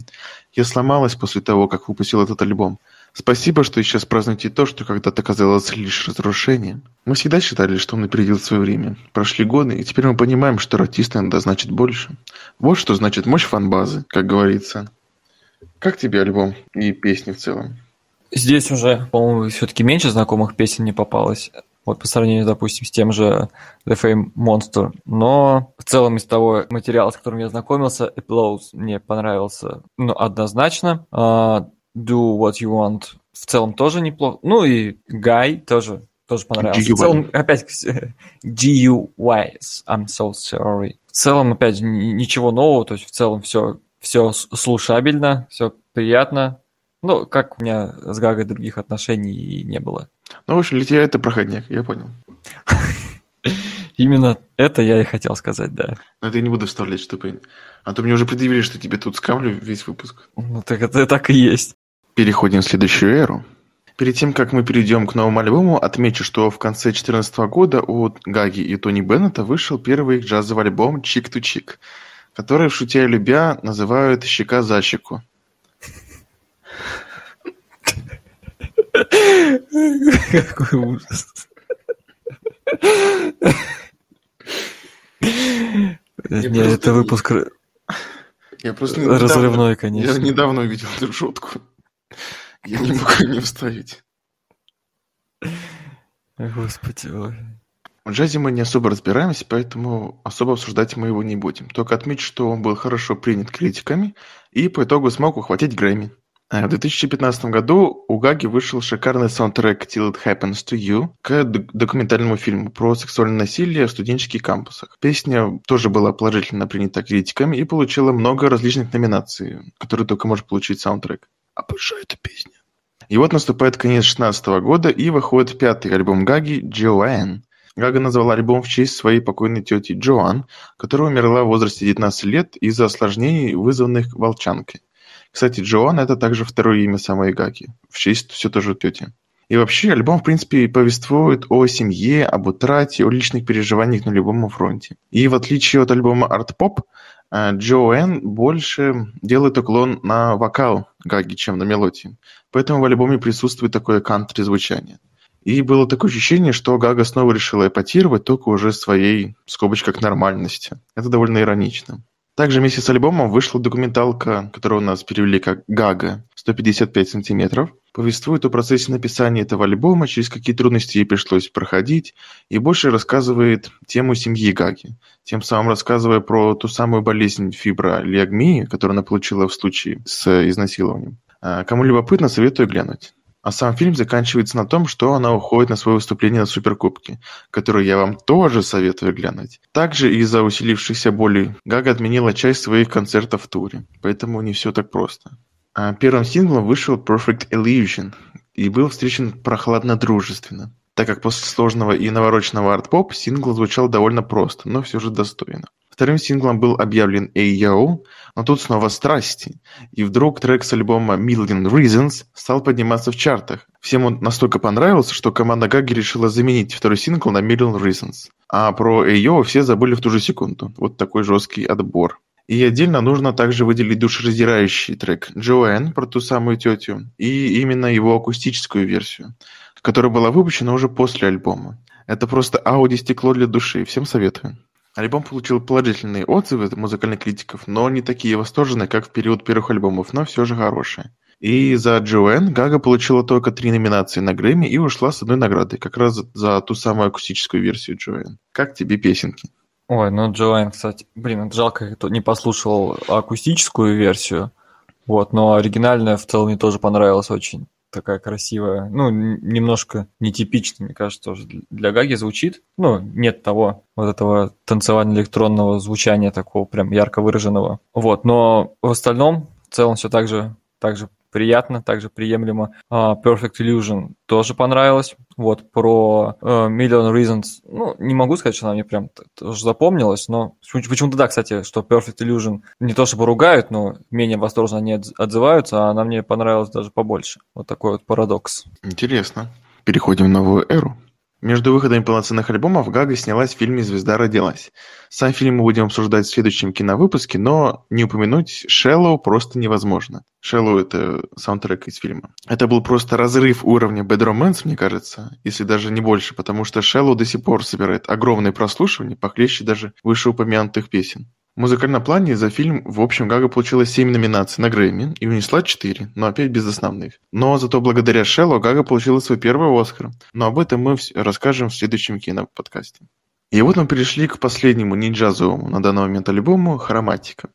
Я сломалась после того, как выпустил этот альбом. Спасибо, что сейчас празднуете то, что когда-то казалось лишь разрушением. Мы всегда считали, что он опередил свое время. Прошли годы, и теперь мы понимаем, что артист иногда значит больше. Вот что значит мощь фан-базы, как говорится. Как тебе альбом и песни в целом? Здесь уже, по-моему, все-таки меньше знакомых песен не попалось. Вот по сравнению, допустим, с тем же The Fame Monster. Но в целом из того материала, с которым я знакомился, Applause мне понравился ну, однозначно. А, Do What You Want в целом тоже неплохо. Ну и Guy тоже, тоже понравился. GUY. В целом, опять, GUY, I'm so sorry. В целом, опять, ничего нового, то есть в целом все, все слушабельно, все приятно. Ну, как у меня с Гагой других отношений не было. Ну, в общем, для тебя это проходняк, я понял. Именно это я и хотел сказать, да. Но это я не буду вставлять, чтобы... А то мне уже предъявили, что тебе тут скамлю весь выпуск. Ну, так это так и есть. Переходим в следующую эру. Перед тем, как мы перейдем к новому альбому, отмечу, что в конце 2014 года у Гаги и Тони Беннета вышел первый их джазовый альбом «Чик ту чик», который, шутя и любя, называют «Щека за щеку». Какой ужас. Нет, это выпуск я просто разрывной, конечно. Я недавно увидел эту шутку. Я не могу не вставить. Господи, ой. В джазе мы не особо разбираемся, поэтому особо обсуждать мы его не будем. Только отметить, что он был хорошо принят критиками и по итогу смог ухватить Грэмми. А в 2015 году у Гаги вышел шикарный саундтрек «Till It Happens to You» к документальному фильму про сексуальное насилие в студенческих кампусах. Песня тоже была положительно принята критиками и получила много различных номинаций, которые только может получить саундтрек. Обожаю эту песню. И вот наступает конец 2016 года, и выходит пятый альбом Гаги «Джоанн». Гага назвала альбом в честь своей покойной тети Джоан, которая умерла в возрасте 19 лет из-за осложнений, вызванных волчанкой. Кстати, Джоан – это также второе имя самой Гаги, в честь все тоже тети. И вообще, альбом, в принципе, повествует о семье, об утрате, о личных переживаниях на любом фронте. И в отличие от альбома Art Pop, э, Джоэн больше делает уклон на вокал Гаги, чем на мелодии. Поэтому в альбоме присутствует такое кантри звучание. И было такое ощущение, что Гага снова решила эпатировать, только уже своей, в скобочках, нормальности. Это довольно иронично. Также вместе с альбомом вышла документалка, которую у нас перевели как «Гага» 155 сантиметров. Повествует о процессе написания этого альбома, через какие трудности ей пришлось проходить, и больше рассказывает тему семьи Гаги, тем самым рассказывая про ту самую болезнь фибролиагмии, которую она получила в случае с изнасилованием. А, кому любопытно, советую глянуть. А сам фильм заканчивается на том, что она уходит на свое выступление на Суперкубке, которое я вам тоже советую глянуть. Также из-за усилившихся болей Гага отменила часть своих концертов в туре, поэтому не все так просто. А первым синглом вышел Perfect Illusion и был встречен прохладно-дружественно. так как после сложного и навороченного арт-поп сингл звучал довольно просто, но все же достойно. Вторым синглом был объявлен «A-Yo», но тут снова страсти, и вдруг трек с альбома «Million Reasons» стал подниматься в чартах. Всем он настолько понравился, что команда Гаги решила заменить второй сингл на «Million Reasons». А про «A-Yo» все забыли в ту же секунду. Вот такой жесткий отбор. И отдельно нужно также выделить душераздирающий трек «Joanne» про ту самую тетю и именно его акустическую версию, которая была выпущена уже после альбома. Это просто аудиостекло для души, всем советую. Альбом получил положительные отзывы от музыкальных критиков, но не такие восторженные, как в период первых альбомов, но все же хорошие. И за Джоэн Гага получила только три номинации на Грэмми и ушла с одной наградой, как раз за ту самую акустическую версию Джоэн. Как тебе песенки? Ой, ну Джоэн, кстати, блин, жалко, кто не послушал акустическую версию, вот, но оригинальная в целом мне тоже понравилась очень такая красивая, ну, немножко нетипично, мне кажется, тоже для Гаги звучит. Ну, нет того вот этого танцевально-электронного звучания такого прям ярко выраженного. Вот, но в остальном в целом все так же, так же приятно, также приемлемо. Uh, Perfect Illusion тоже понравилось. Вот, про uh, Million Reasons, ну, не могу сказать, что она мне прям тоже запомнилась, но почему-то да, кстати, что Perfect Illusion не то чтобы ругают, но менее восторженно они отзываются, а она мне понравилась даже побольше. Вот такой вот парадокс. Интересно. Переходим в новую эру. Между выходами полноценных альбомов Гага снялась в фильме «Звезда родилась». Сам фильм мы будем обсуждать в следующем киновыпуске, но не упомянуть «Шеллоу» просто невозможно. «Шеллоу» — это саундтрек из фильма. Это был просто разрыв уровня «Bad Romance», мне кажется, если даже не больше, потому что «Шеллоу» до сих пор собирает огромные прослушивания, похлеще даже вышеупомянутых песен. В музыкальном плане за фильм в общем Гага получила 7 номинаций на Грэмми и унесла 4, но опять без основных. Но зато благодаря Шеллу Гага получила свой первый Оскар. Но об этом мы расскажем в следующем киноподкасте. И вот мы перешли к последнему не джазовому на данный момент альбому «Хроматика».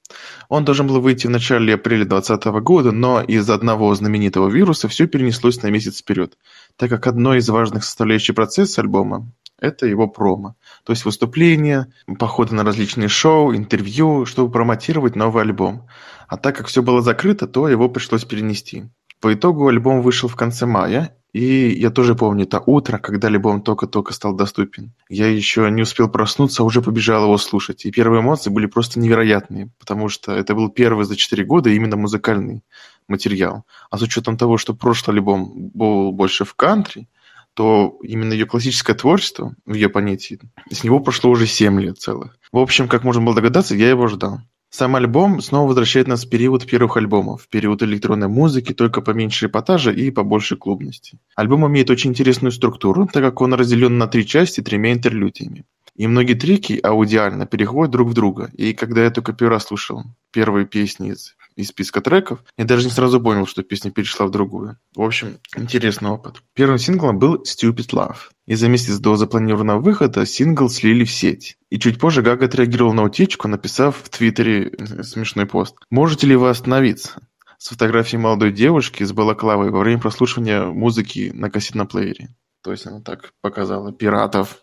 Он должен был выйти в начале апреля 2020 года, но из-за одного знаменитого вируса все перенеслось на месяц вперед, так как одной из важных составляющих процесса альбома это его промо. То есть выступления, походы на различные шоу, интервью, чтобы промотировать новый альбом. А так как все было закрыто, то его пришлось перенести. По итогу альбом вышел в конце мая, и я тоже помню это утро, когда альбом только-только стал доступен. Я еще не успел проснуться, а уже побежал его слушать. И первые эмоции были просто невероятные, потому что это был первый за четыре года именно музыкальный материал. А с учетом того, что прошлый альбом был больше в кантри, то именно ее классическое творчество, в ее понятии, с него прошло уже 7 лет целых. В общем, как можно было догадаться, я его ждал. Сам альбом снова возвращает нас в период первых альбомов, в период электронной музыки, только поменьше эпатажа и побольше клубности. Альбом имеет очень интересную структуру, так как он разделен на три части тремя интерлюдиями. И многие треки аудиально переходят друг в друга. И когда я только первый раз слушал первые песни из из списка треков. Я даже не сразу понял, что песня перешла в другую. В общем, интересный опыт. Первым синглом был Stupid Love. И за месяц до запланированного выхода сингл слили в сеть. И чуть позже Гага отреагировал на утечку, написав в Твиттере э, смешной пост. «Можете ли вы остановиться?» С фотографией молодой девушки с балаклавой во время прослушивания музыки на кассетном плеере. То есть она так показала пиратов.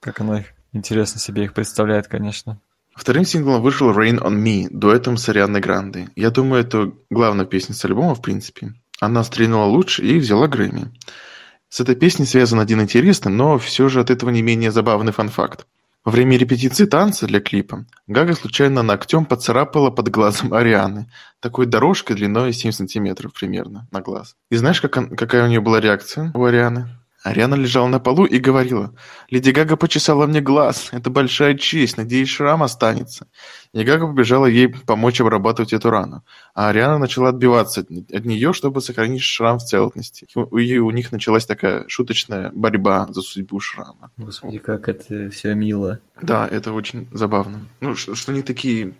Как она интересно себе их представляет, конечно. Вторым синглом вышел «Rain on Me» дуэтом с Арианой Грандой. Я думаю, это главная песня с альбома, в принципе. Она стрельнула лучше и взяла Грэмми. С этой песней связан один интересный, но все же от этого не менее забавный фан-факт. Во время репетиции танца для клипа Гага случайно ногтем поцарапала под глазом Арианы, такой дорожкой длиной 7 сантиметров примерно на глаз. И знаешь, как он, какая у нее была реакция у Арианы? Ариана лежала на полу и говорила: «Леди Гага почесала мне глаз. Это большая честь. Надеюсь, шрам останется». И Гага побежала ей помочь обрабатывать эту рану. А Ариана начала отбиваться от, от нее, чтобы сохранить шрам в целостности. И у них началась такая шуточная борьба за судьбу шрама. Господи, как это все мило. Да, это очень забавно. Ну, что, что они такие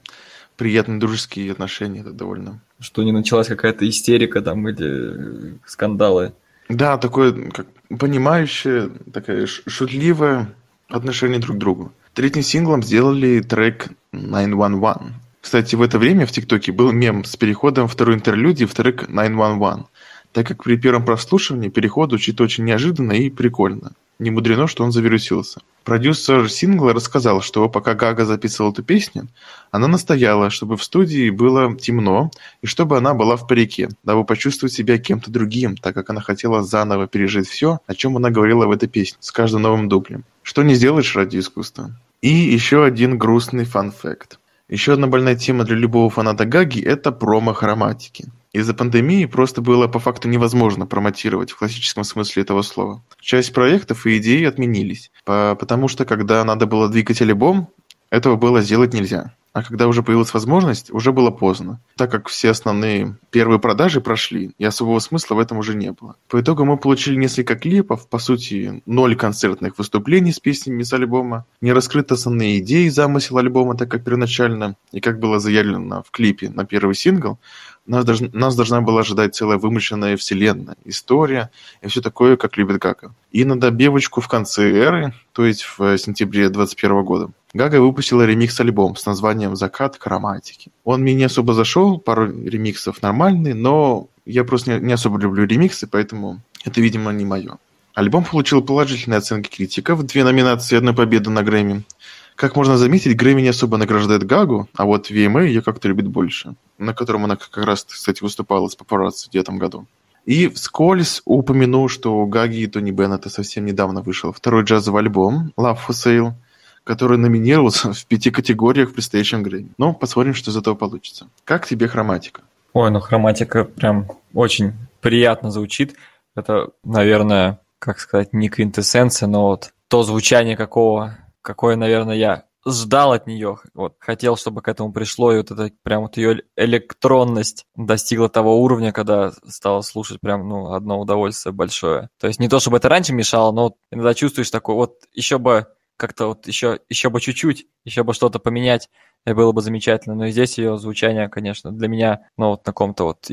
приятные дружеские отношения, это довольно... Что не началась какая-то истерика там или скандалы. Да, такое как понимающее, такое шутливое отношение друг к другу. Третьим синглом сделали трек 911. Кстати, в это время в ТикТоке был мем с переходом второй интерлюдии в трек 911, так как при первом прослушивании переход звучит очень неожиданно и прикольно. Не мудрено, что он завирусился. Продюсер сингла рассказал, что пока Гага записывала эту песню, она настояла, чтобы в студии было темно и чтобы она была в парике, дабы почувствовать себя кем-то другим, так как она хотела заново пережить все, о чем она говорила в этой песне, с каждым новым дублем. Что не сделаешь ради искусства. И еще один грустный фан-факт. Еще одна больная тема для любого фаната Гаги – это промо-хроматики. Из-за пандемии просто было по факту невозможно промотировать в классическом смысле этого слова. Часть проектов и идей отменились, потому что когда надо было двигать альбом, этого было сделать нельзя. А когда уже появилась возможность, уже было поздно, так как все основные первые продажи прошли, и особого смысла в этом уже не было. По итогу мы получили несколько клипов, по сути, ноль концертных выступлений с песнями с альбома, не раскрыты основные идеи замысел альбома, так как первоначально, и как было заявлено в клипе на первый сингл, нас, долж... нас должна была ожидать целая вымышленная вселенная, история и все такое, как любит Гага. И на добевочку в конце эры, то есть в сентябре 2021 года, Гага выпустила ремикс-альбом с названием «Закат хроматики». Он мне не особо зашел, пару ремиксов нормальный, но я просто не, не особо люблю ремиксы, поэтому это, видимо, не мое. Альбом получил положительные оценки критиков, две номинации и одна победа на Грэмми. Как можно заметить, Грэмми не особо награждает Гагу, а вот VMA ее как-то любит больше, на котором она как раз, кстати, выступала с папарацци в этом году. И вскользь упомяну, что у Гаги и Тони Беннета совсем недавно вышел второй джазовый альбом «Love for Sale», который номинировался в пяти категориях в предстоящем Грэмми. Ну, посмотрим, что из этого получится. Как тебе хроматика? Ой, ну хроматика прям очень приятно звучит. Это, наверное, как сказать, не квинтэссенция, но вот то звучание, какого какое, наверное, я ждал от нее, вот, хотел, чтобы к этому пришло, и вот это прям вот ее электронность достигла того уровня, когда стало слушать прям, ну, одно удовольствие большое. То есть не то, чтобы это раньше мешало, но вот иногда чувствуешь такой, вот еще бы как-то вот еще, еще бы чуть-чуть, еще бы что-то поменять, и было бы замечательно. Но и здесь ее звучание, конечно, для меня, ну, вот на каком-то вот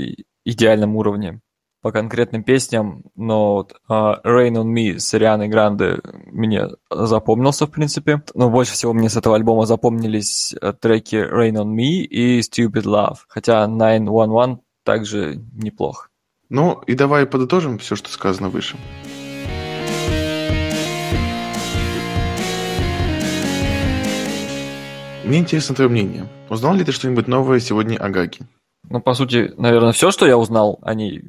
идеальном уровне по конкретным песням, но вот uh, Rain on Me с Арианой Гранде мне запомнился, в принципе. Но больше всего мне с этого альбома запомнились э, треки Rain on Me и Stupid Love, хотя 911 также неплох. Ну и давай подытожим все, что сказано выше. Мне интересно твое мнение. Узнал ли ты что-нибудь новое сегодня о Гаге? Ну, по сути, наверное, все, что я узнал о ней,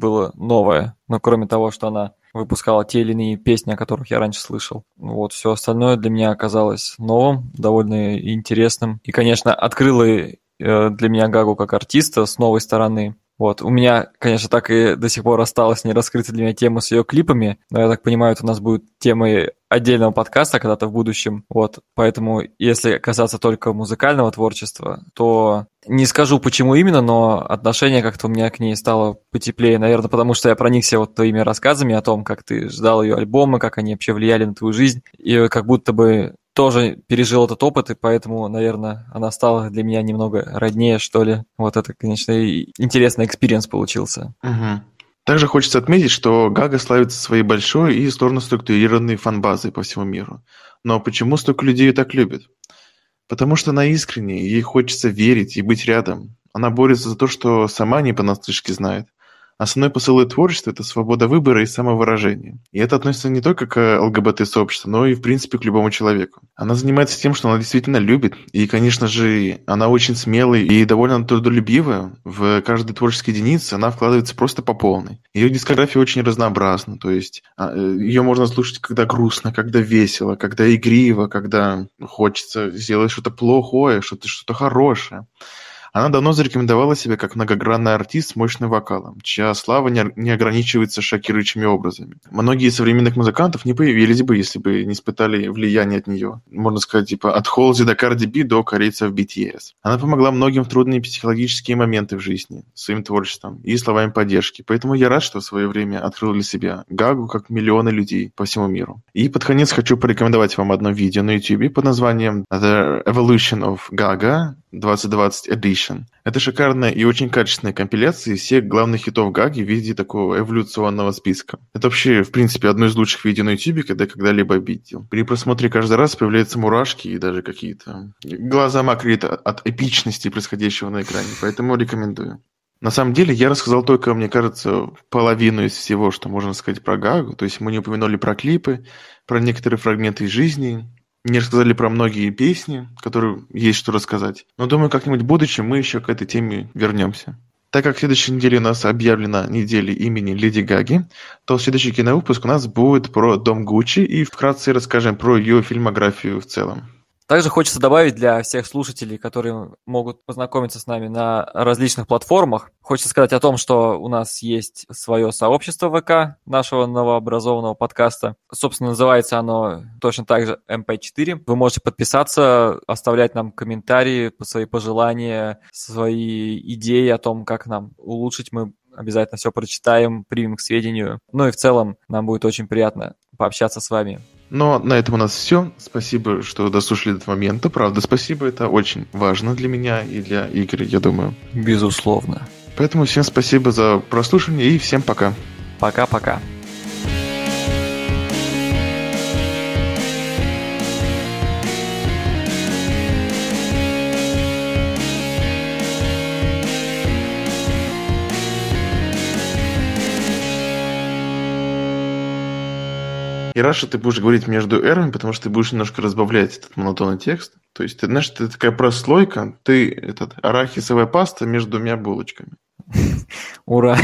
было новое. Но кроме того, что она выпускала те или иные песни, о которых я раньше слышал. Вот, все остальное для меня оказалось новым, довольно интересным. И, конечно, открыло э, для меня Гагу как артиста с новой стороны. Вот. У меня, конечно, так и до сих пор осталась не раскрыта для меня тема с ее клипами, но я так понимаю, это у нас будет темой отдельного подкаста когда-то в будущем. Вот. Поэтому, если касаться только музыкального творчества, то не скажу, почему именно, но отношение как-то у меня к ней стало потеплее, наверное, потому что я проникся вот твоими рассказами о том, как ты ждал ее альбомы, как они вообще влияли на твою жизнь, и как будто бы тоже пережил этот опыт, и поэтому, наверное, она стала для меня немного роднее, что ли. Вот это, конечно, интересный experience получился. Угу. Также хочется отметить, что Гага славится своей большой и сложно структурированной фан-базой по всему миру. Но почему столько людей ее так любят? Потому что она искренняя, ей хочется верить и быть рядом. Она борется за то, что сама не понаслышке знает. Основной посыл ее творчества – это свобода выбора и самовыражения. И это относится не только к ЛГБТ-сообществу, но и, в принципе, к любому человеку. Она занимается тем, что она действительно любит. И, конечно же, она очень смелая и довольно трудолюбивая. В каждой творческой единице она вкладывается просто по полной. Ее дискография очень разнообразна. То есть а, э, ее можно слушать, когда грустно, когда весело, когда игриво, когда хочется сделать что-то плохое, что-то что хорошее. Она давно зарекомендовала себя как многогранный артист с мощным вокалом, чья слава не ограничивается шокирующими образами. Многие современных музыкантов не появились бы, если бы не испытали влияние от нее. Можно сказать, типа от Холзи до Карди Би до корейцев BTS. Она помогла многим в трудные психологические моменты в жизни, своим творчеством и словами поддержки. Поэтому я рад, что в свое время открыл для себя Гагу, как миллионы людей по всему миру. И под конец хочу порекомендовать вам одно видео на YouTube под названием The Evolution of Gaga 2020 Edition. Это шикарная и очень качественная компиляция всех главных хитов Гаги в виде такого эволюционного списка. Это вообще, в принципе, одно из лучших видео на YouTube, когда когда-либо видел. При просмотре каждый раз появляются мурашки и даже какие-то... Глаза мокреют от эпичности происходящего на экране, поэтому рекомендую. На самом деле я рассказал только, мне кажется, половину из всего, что можно сказать про Гагу. То есть мы не упомянули про клипы, про некоторые фрагменты из жизни, не рассказали про многие песни, которые есть что рассказать. Но думаю, как-нибудь в будущем мы еще к этой теме вернемся. Так как в следующей неделе у нас объявлена неделя имени Леди Гаги, то следующий киновыпуск у нас будет про Дом Гуччи и вкратце расскажем про ее фильмографию в целом. Также хочется добавить для всех слушателей, которые могут познакомиться с нами на различных платформах, хочется сказать о том, что у нас есть свое сообщество ВК нашего новообразованного подкаста. Собственно, называется оно точно так же MP4. Вы можете подписаться, оставлять нам комментарии, свои пожелания, свои идеи о том, как нам улучшить. Мы обязательно все прочитаем, примем к сведению. Ну и в целом нам будет очень приятно пообщаться с вами. Но на этом у нас все. Спасибо, что дослушали до момента. Правда, спасибо. Это очень важно для меня и для Игоря, я думаю. Безусловно. Поэтому всем спасибо за прослушивание и всем пока. Пока-пока. И Раша ты будешь говорить между эрами, потому что ты будешь немножко разбавлять этот монотонный текст. То есть, ты знаешь, ты такая прослойка, ты этот арахисовая паста между двумя булочками. Ура!